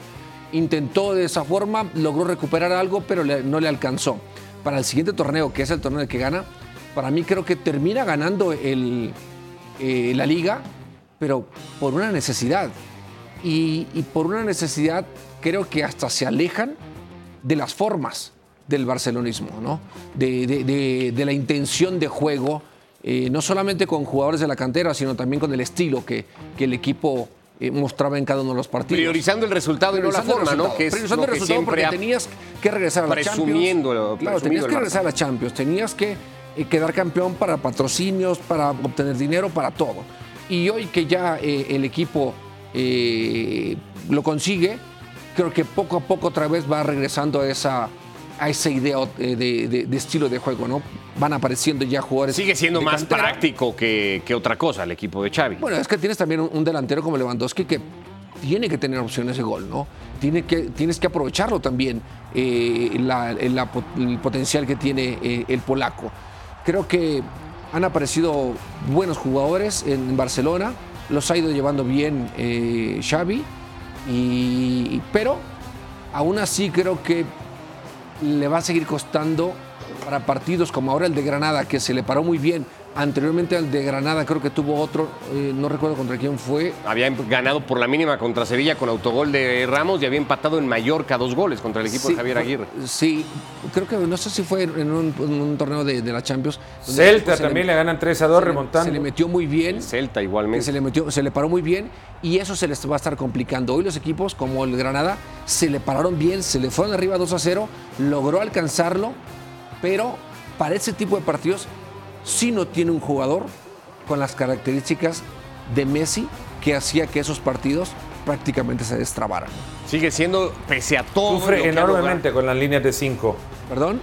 Intentó de esa forma, logró recuperar algo, pero no le alcanzó. Para el siguiente torneo, que es el torneo que gana, para mí creo que termina ganando el, eh, la liga, pero por una necesidad. Y, por una necesidad creo que hasta se alejan de las formas del barcelonismo, ¿no? de, la intención de juego, eh, no solamente con jugadores de la cantera, sino también con el estilo que el equipo eh, mostraba en cada uno de los partidos. Priorizando el resultado y no la forma, ¿no? Que es Priorizando el resultado porque tenías que regresar a la presumiendo, Champions. Claro, tenías que regresar a la Champions, tenías que eh, quedar campeón para patrocinios, para obtener dinero, para todo. Y hoy que ya eh, el equipo lo consigue, creo que poco a poco otra vez va regresando a esa a esa idea de, de, de, estilo de juego, ¿no? Van apareciendo ya jugadores. Sigue siendo más cantera. práctico que, que, otra cosa el equipo de Xavi. Bueno, es que tienes también un, un, delantero como Lewandowski que tiene que tener opciones de gol, ¿no? Tiene que, tienes que aprovecharlo también, eh, la, la, el potencial que tiene eh, el polaco. Creo que han aparecido buenos jugadores en Barcelona, los ha ido llevando bien eh, Xavi, y, pero aún así creo que le va a seguir costando para partidos como ahora el de Granada, que se le paró muy bien. Anteriormente al de Granada creo que tuvo otro, eh, no recuerdo contra quién fue. Había ganado por la mínima contra Sevilla con autogol de Ramos y había empatado en Mallorca dos goles contra el equipo sí, de Javier Aguirre. Sí, creo que no sé si fue en un, en un torneo de, de, la Champions. Celta también le, le, ganan 3 a 2 se remontando. Le, se le metió muy bien. El Celta igualmente. Se le, metió, se le paró muy bien y eso se les va a estar complicando. Hoy los equipos como el Granada se le pararon bien, se le fueron arriba 2 a 0, logró alcanzarlo, pero para ese tipo de partidos sí no tiene un jugador con las características de Messi que hacía que esos partidos prácticamente se destrabaran. Sigue siendo, pese a todo. Sufre enormemente con las líneas de 5. ¿Perdón?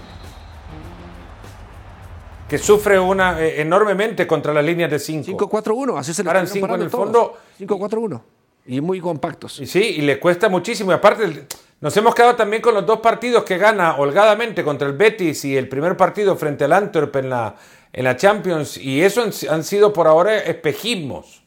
Que sufre una, eh, enormemente contra las líneas de 5. 5-4-1, así se le Paran 5 en el todos. fondo. 5-4-1. Y muy compactos. Y sí, y le cuesta muchísimo. Y aparte, nos hemos quedado también con los dos partidos que gana holgadamente contra el Betis y el primer partido frente al Antwerp en la, en la Champions. Y eso han, sido por ahora espejismos.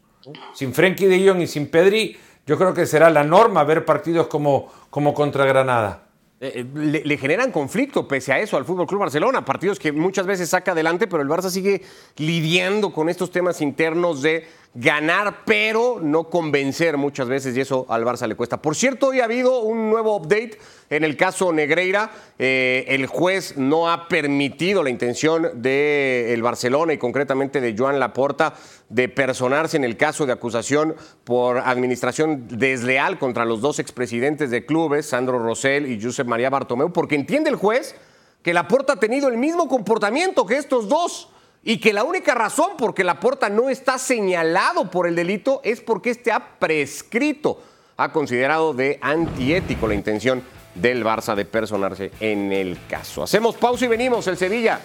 Sin Frenkie de Jong y sin Pedri, yo creo que será la norma ver partidos como, como contra Granada. Eh, le, le, generan conflicto pese a eso al Fútbol Club Barcelona, partidos que muchas veces saca adelante, pero el Barça sigue lidiando con estos temas internos de ganar, pero no convencer muchas veces, y eso al Barça le cuesta. Por cierto, hoy ha habido un nuevo update en el caso Negreira. Eh, el juez no ha permitido la intención del de Barcelona y concretamente de Joan Laporta de personarse en el caso de acusación por administración desleal contra los dos expresidentes de clubes, Sandro Rosell y Josep María Bartomeu, porque entiende el juez que Laporta ha tenido el mismo comportamiento que estos dos y que la única razón por que Laporta no está señalado por el delito es porque este ha prescrito. Ha considerado de antiético la intención del Barça de personarse en el caso. Hacemos pausa y venimos. El Sevilla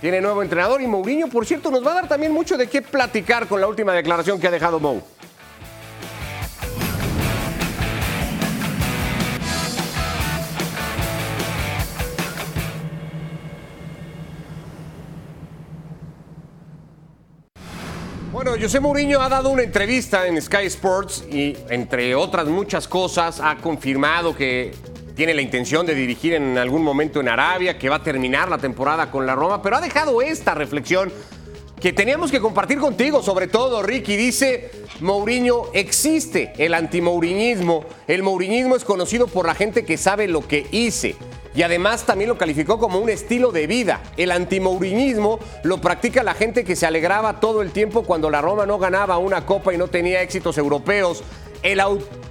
tiene nuevo entrenador y Mourinho, por cierto, nos va a dar también mucho de qué platicar con la última declaración que ha dejado Mou. Bueno, José Mourinho ha dado una entrevista en Sky Sports y, entre otras muchas cosas, ha confirmado que tiene la intención de dirigir en algún momento en Arabia, que va a terminar la temporada con la Roma, pero ha dejado esta reflexión que teníamos que compartir contigo, sobre todo, Ricky. Dice, Mourinho, existe el antimouriñismo. El mouriñismo es conocido por la gente que sabe lo que hice. Y además también lo calificó como un estilo de vida. El antimouriñismo lo practica la gente que se alegraba todo el tiempo cuando la Roma no ganaba una copa y no tenía éxitos europeos. El,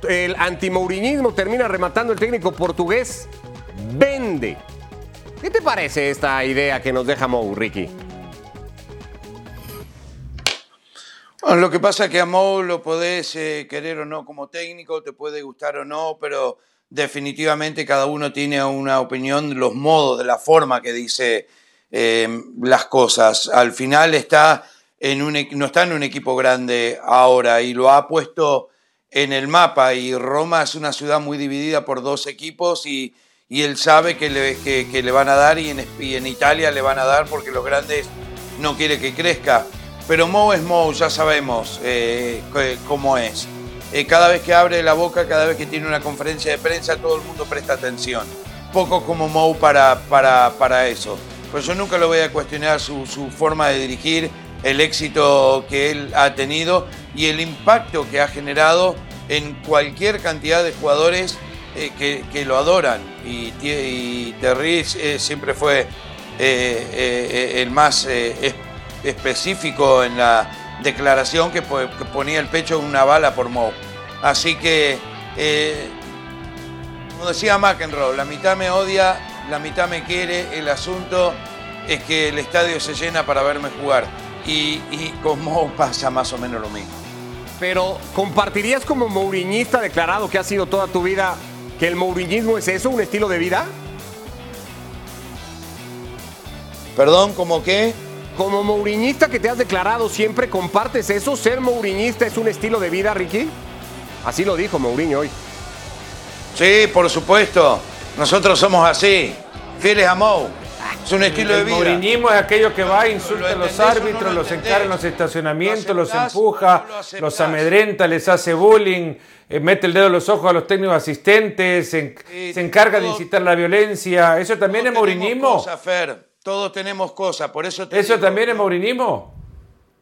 el antimouriñismo termina rematando el técnico portugués. Vende. ¿Qué te parece esta idea que nos deja Mou, Ricky? Lo que pasa es que a Mou lo podés eh, querer o no como técnico, te puede gustar o no, pero definitivamente cada uno tiene una opinión, los modos, de la forma que dice eh, las cosas. Al final está en un, no está en un equipo grande ahora y lo ha puesto en el mapa y Roma es una ciudad muy dividida por dos equipos y, y él sabe que le, que, le, van a dar y en, en, Italia le van a dar porque los grandes no quiere que crezca. Pero Mo es Mo, ya sabemos eh, cómo es. Eh, cada vez que abre la boca, cada vez que tiene una conferencia de prensa, todo el mundo presta atención. Poco como Mo para, para, para eso. Pues yo nunca lo voy a cuestionar su, su forma de dirigir, el éxito que él ha tenido y el impacto que ha generado en cualquier cantidad de jugadores eh, que, que, lo adoran. Y, y Terry eh, siempre fue el más específico en la declaración que, que, ponía el pecho en una bala por Mo. Así que, como decía McEnroe, la mitad me odia, la mitad me quiere, el asunto es que el estadio se llena para verme jugar. Y, y con Mo *laughs* pasa más o menos lo mismo. Pero, ¿compartirías como mouriñista declarado que ha sido toda tu vida que el mouriñismo es eso, un estilo de vida? Perdón, ¿cómo qué? Como mouriñista que te has declarado siempre, ¿compartes eso? ¿Ser mouriñista es un estilo de vida, Ricky? Así lo dijo Mourinho hoy. Sí, por supuesto. Nosotros somos así, fieles a Mou. Es un estilo el de vida. mouriñismo es aquello que va, insulta a los árbitros, no lo los encara en los estacionamientos, ¿Lo los empuja, lo los amedrenta, les hace bullying, eh, mete el dedo en los ojos a los técnicos asistentes, se, en- Sí, se encarga de incitar la violencia. ¿Eso también es mourinismo? Fer. Todos tenemos cosas, por eso te ¿Eso digo, también es ¿no? mourinismo?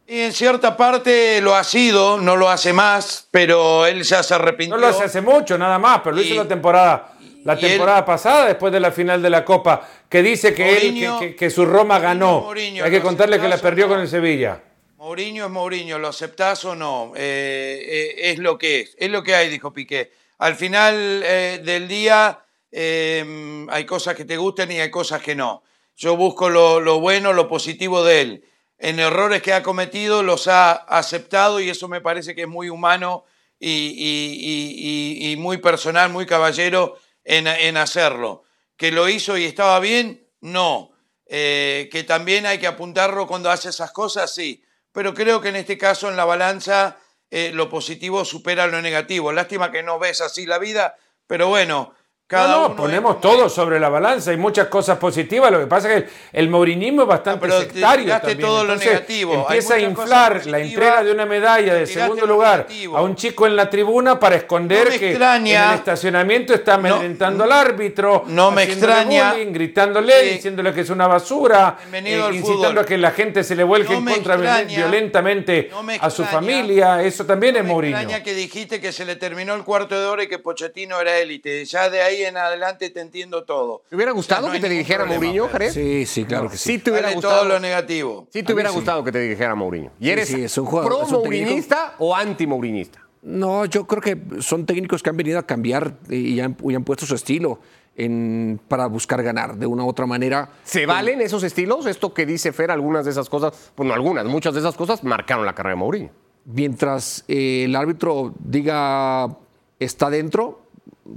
Y en cierta parte lo ha sido, no lo hace más, pero él ya se arrepintió. No lo hace hace mucho, nada más, pero lo Y- hizo la temporada, la temporada pasada, después de la final de la Copa, que dice que, Mourinho- él, que, que- que su Roma ganó. Mourinho, Hay que ¿lo contarle que la perdió con el Sevilla. Mourinho es Mourinho, ¿lo aceptás o no? Eh, eh, es lo que es, es lo que hay, dijo Piqué. Al final eh, del día hay cosas que te gustan y hay cosas que no. Yo busco lo, bueno, lo positivo de él. En errores que ha cometido los ha aceptado y eso me parece que es muy humano y, muy personal, muy caballero en, en hacerlo. ¿Que lo hizo y estaba bien? No. Eh, que también hay que apuntarlo cuando hace esas cosas, sí. Pero creo que en este caso, en la balanza, eh, lo positivo supera lo negativo. Lástima que no ves así la vida, pero bueno, cada no, no, ponemos todo sobre la balanza, hay muchas cosas positivas, lo que pasa es que el, el mourinismo es bastante pero te sectario también. todo lo Entonces, negativo. Hay Empieza a inflar la entrega de una medalla de segundo lo lugar negativo. a un chico en la tribuna para esconder No me que extraña. en el estacionamiento está amedrentando al árbitro, no me extraña. bullying, gritándole, Sí. diciéndole que es una basura, Bienvenido al incitando a que la gente se le vuelque No en me contra extraña. violentamente No me a su familia, eso también No es me Mourinho. extraña que dijiste que se le terminó el cuarto de hora y que Pochettino era élite. Ya de ahí en adelante te entiendo todo. ¿Te hubiera gustado no que te dirigiera problema, Mourinho. Jared? Sí, sí, claro que sí. Sí te hubiera Dale gustado. todo lo negativo. Sí te hubiera sí. gustado que te dijera Mourinho. ¿Y eres sí, es un jugador, pro es un mourinista o anti mourinista? No, yo creo que son técnicos que han venido a cambiar y han, y han puesto su estilo en- para buscar ganar de una u otra manera. ¿Se valen esos estilos? Esto que dice Fer, algunas de esas cosas, bueno, algunas, muchas de esas cosas marcaron la carrera de Mourinho. Mientras eh, el árbitro diga está dentro,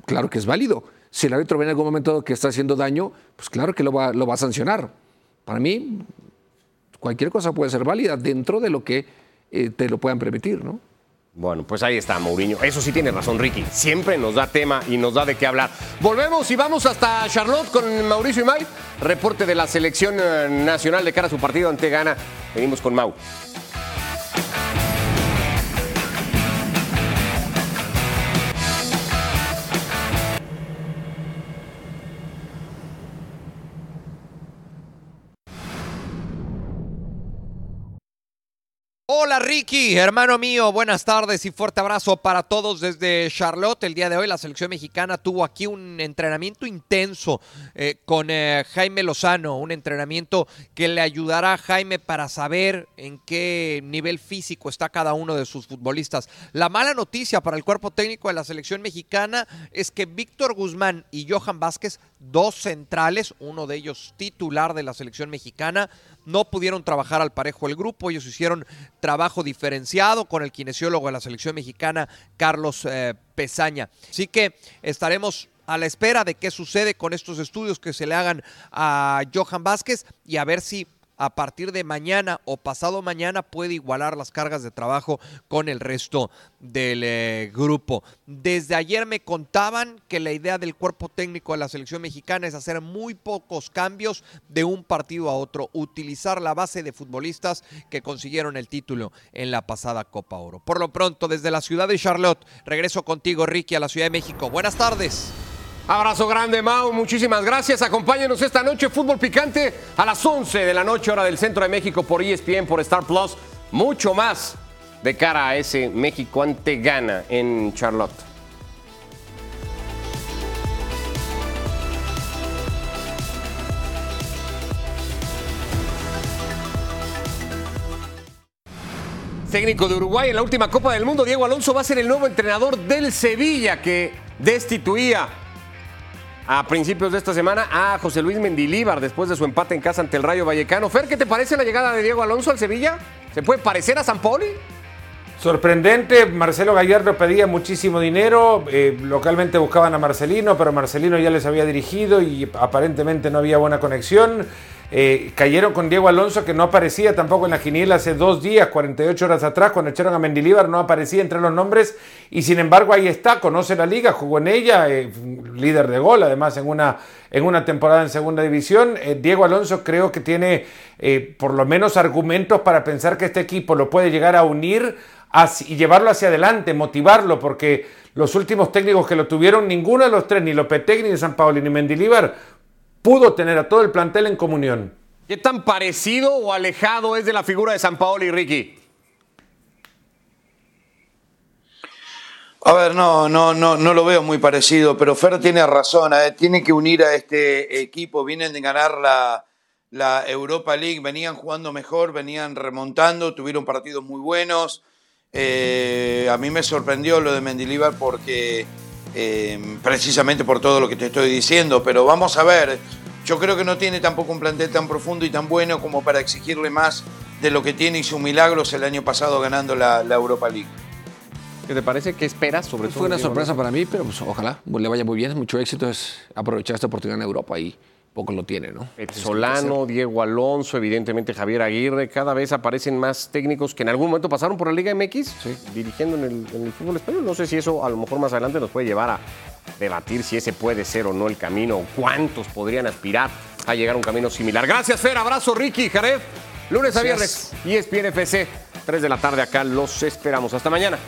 claro que es válido. Si el árbitro ve en algún momento que está haciendo daño, pues claro que lo va, lo va a sancionar. Para mí, cualquier cosa puede ser válida dentro de lo que eh, te lo puedan permitir, ¿no? Bueno, pues ahí está Mourinho. Eso sí tiene razón, Ricky. Siempre nos da tema y nos da de qué hablar. Volvemos y vamos hasta Charlotte con Mauricio Imay. Reporte de la selección eh, nacional de cara a su partido ante Ghana. Venimos con Mau. Hola Ricky, hermano mío, buenas tardes y fuerte abrazo para todos desde Charlotte. El día de hoy la selección mexicana tuvo aquí un entrenamiento intenso eh, con eh, Jaime Lozano, un entrenamiento que le ayudará a Jaime para saber en qué nivel físico está cada uno de sus futbolistas. La mala noticia para el cuerpo técnico de la selección mexicana es que Víctor Guzmán y Johan Vázquez, dos centrales, uno de ellos titular de la selección mexicana, no pudieron trabajar al parejo el grupo, ellos hicieron trabajo diferenciado con el kinesiólogo de la selección mexicana, Carlos eh, Pesaña. Así que estaremos a la espera de qué sucede con estos estudios que se le hagan a Johan Vázquez y a ver si a partir de mañana o pasado mañana puede igualar las cargas de trabajo con el resto del eh, grupo. Desde ayer me contaban que la idea del cuerpo técnico de la selección mexicana es hacer muy pocos cambios de un partido a otro, utilizar la base de futbolistas que consiguieron el título en la pasada Copa Oro. Por lo pronto, desde la ciudad de Charlotte, regreso contigo, Ricky, a la Ciudad de México. Buenas tardes. Abrazo grande, Mau. Muchísimas gracias. Acompáñenos esta noche, Fútbol Picante, a las 11 de la noche, hora del centro de México, por ESPN, por Star Plus. Mucho más de cara a ese México ante Gana en Charlotte. Técnico de Uruguay en la última Copa del Mundo, Diego Alonso va a ser el nuevo entrenador del Sevilla que destituía a principios de esta semana a José Luis Mendilíbar después de su empate en casa ante el Rayo Vallecano. Fer, ¿qué te parece la llegada de Diego Alonso al Sevilla? ¿Se puede parecer a San Paoli? Sorprendente, Marcelo Gallardo pedía muchísimo dinero, eh, localmente buscaban a Marcelino, pero Marcelino ya les había dirigido y aparentemente no había buena conexión. Eh, cayeron con Diego Alonso, que no aparecía tampoco en la quiniela hace dos días, 48 horas atrás, cuando echaron a Mendilíbar, no aparecía entre los nombres, y sin embargo ahí está, conoce la liga, jugó en ella, eh, líder de gol, además en una, en una temporada en segunda división. Eh, Diego Alonso creo que tiene por lo menos argumentos para pensar que este equipo lo puede llegar a unir y llevarlo hacia adelante, motivarlo, porque los últimos técnicos que lo tuvieron, ninguno de los tres, ni Lopetegui, ni San Paolo, ni Mendilíbar, pudo tener a todo el plantel en comunión. ¿Qué tan parecido o alejado es de la figura de San Paolo y Ricky? A ver, no, no, no, no lo veo muy parecido, pero Fer tiene razón, eh, tiene que unir a este equipo, vienen de ganar la, la Europa League, venían jugando mejor, venían remontando, tuvieron partidos muy buenos. Eh, a mí me sorprendió lo de Mendilibar porque eh, precisamente por todo lo que te estoy diciendo, pero vamos a ver, yo creo que no tiene tampoco un plantel tan profundo y tan bueno como para exigirle más de lo que tiene y sus milagros el año pasado ganando la, Europa League. ¿Qué te parece? ¿Qué esperas sobre todo? Fue una sorpresa para mí, pero pues, ojalá le vaya muy bien. Mucho éxito es aprovechar esta oportunidad en Europa y poco lo tiene, ¿no? Solano, Diego Alonso, evidentemente Javier Aguirre, cada vez aparecen más técnicos que en algún momento pasaron por la Liga MX, dirigiendo en el, fútbol español. No sé si eso a lo mejor más adelante nos puede llevar a debatir si ese puede ser o no el camino, o cuántos podrían aspirar a llegar a un camino similar. Gracias, Fer. Abrazo, Ricky, Jared. Lunes a viernes, ESPN FC, 3 de la tarde acá. Los esperamos. Hasta mañana.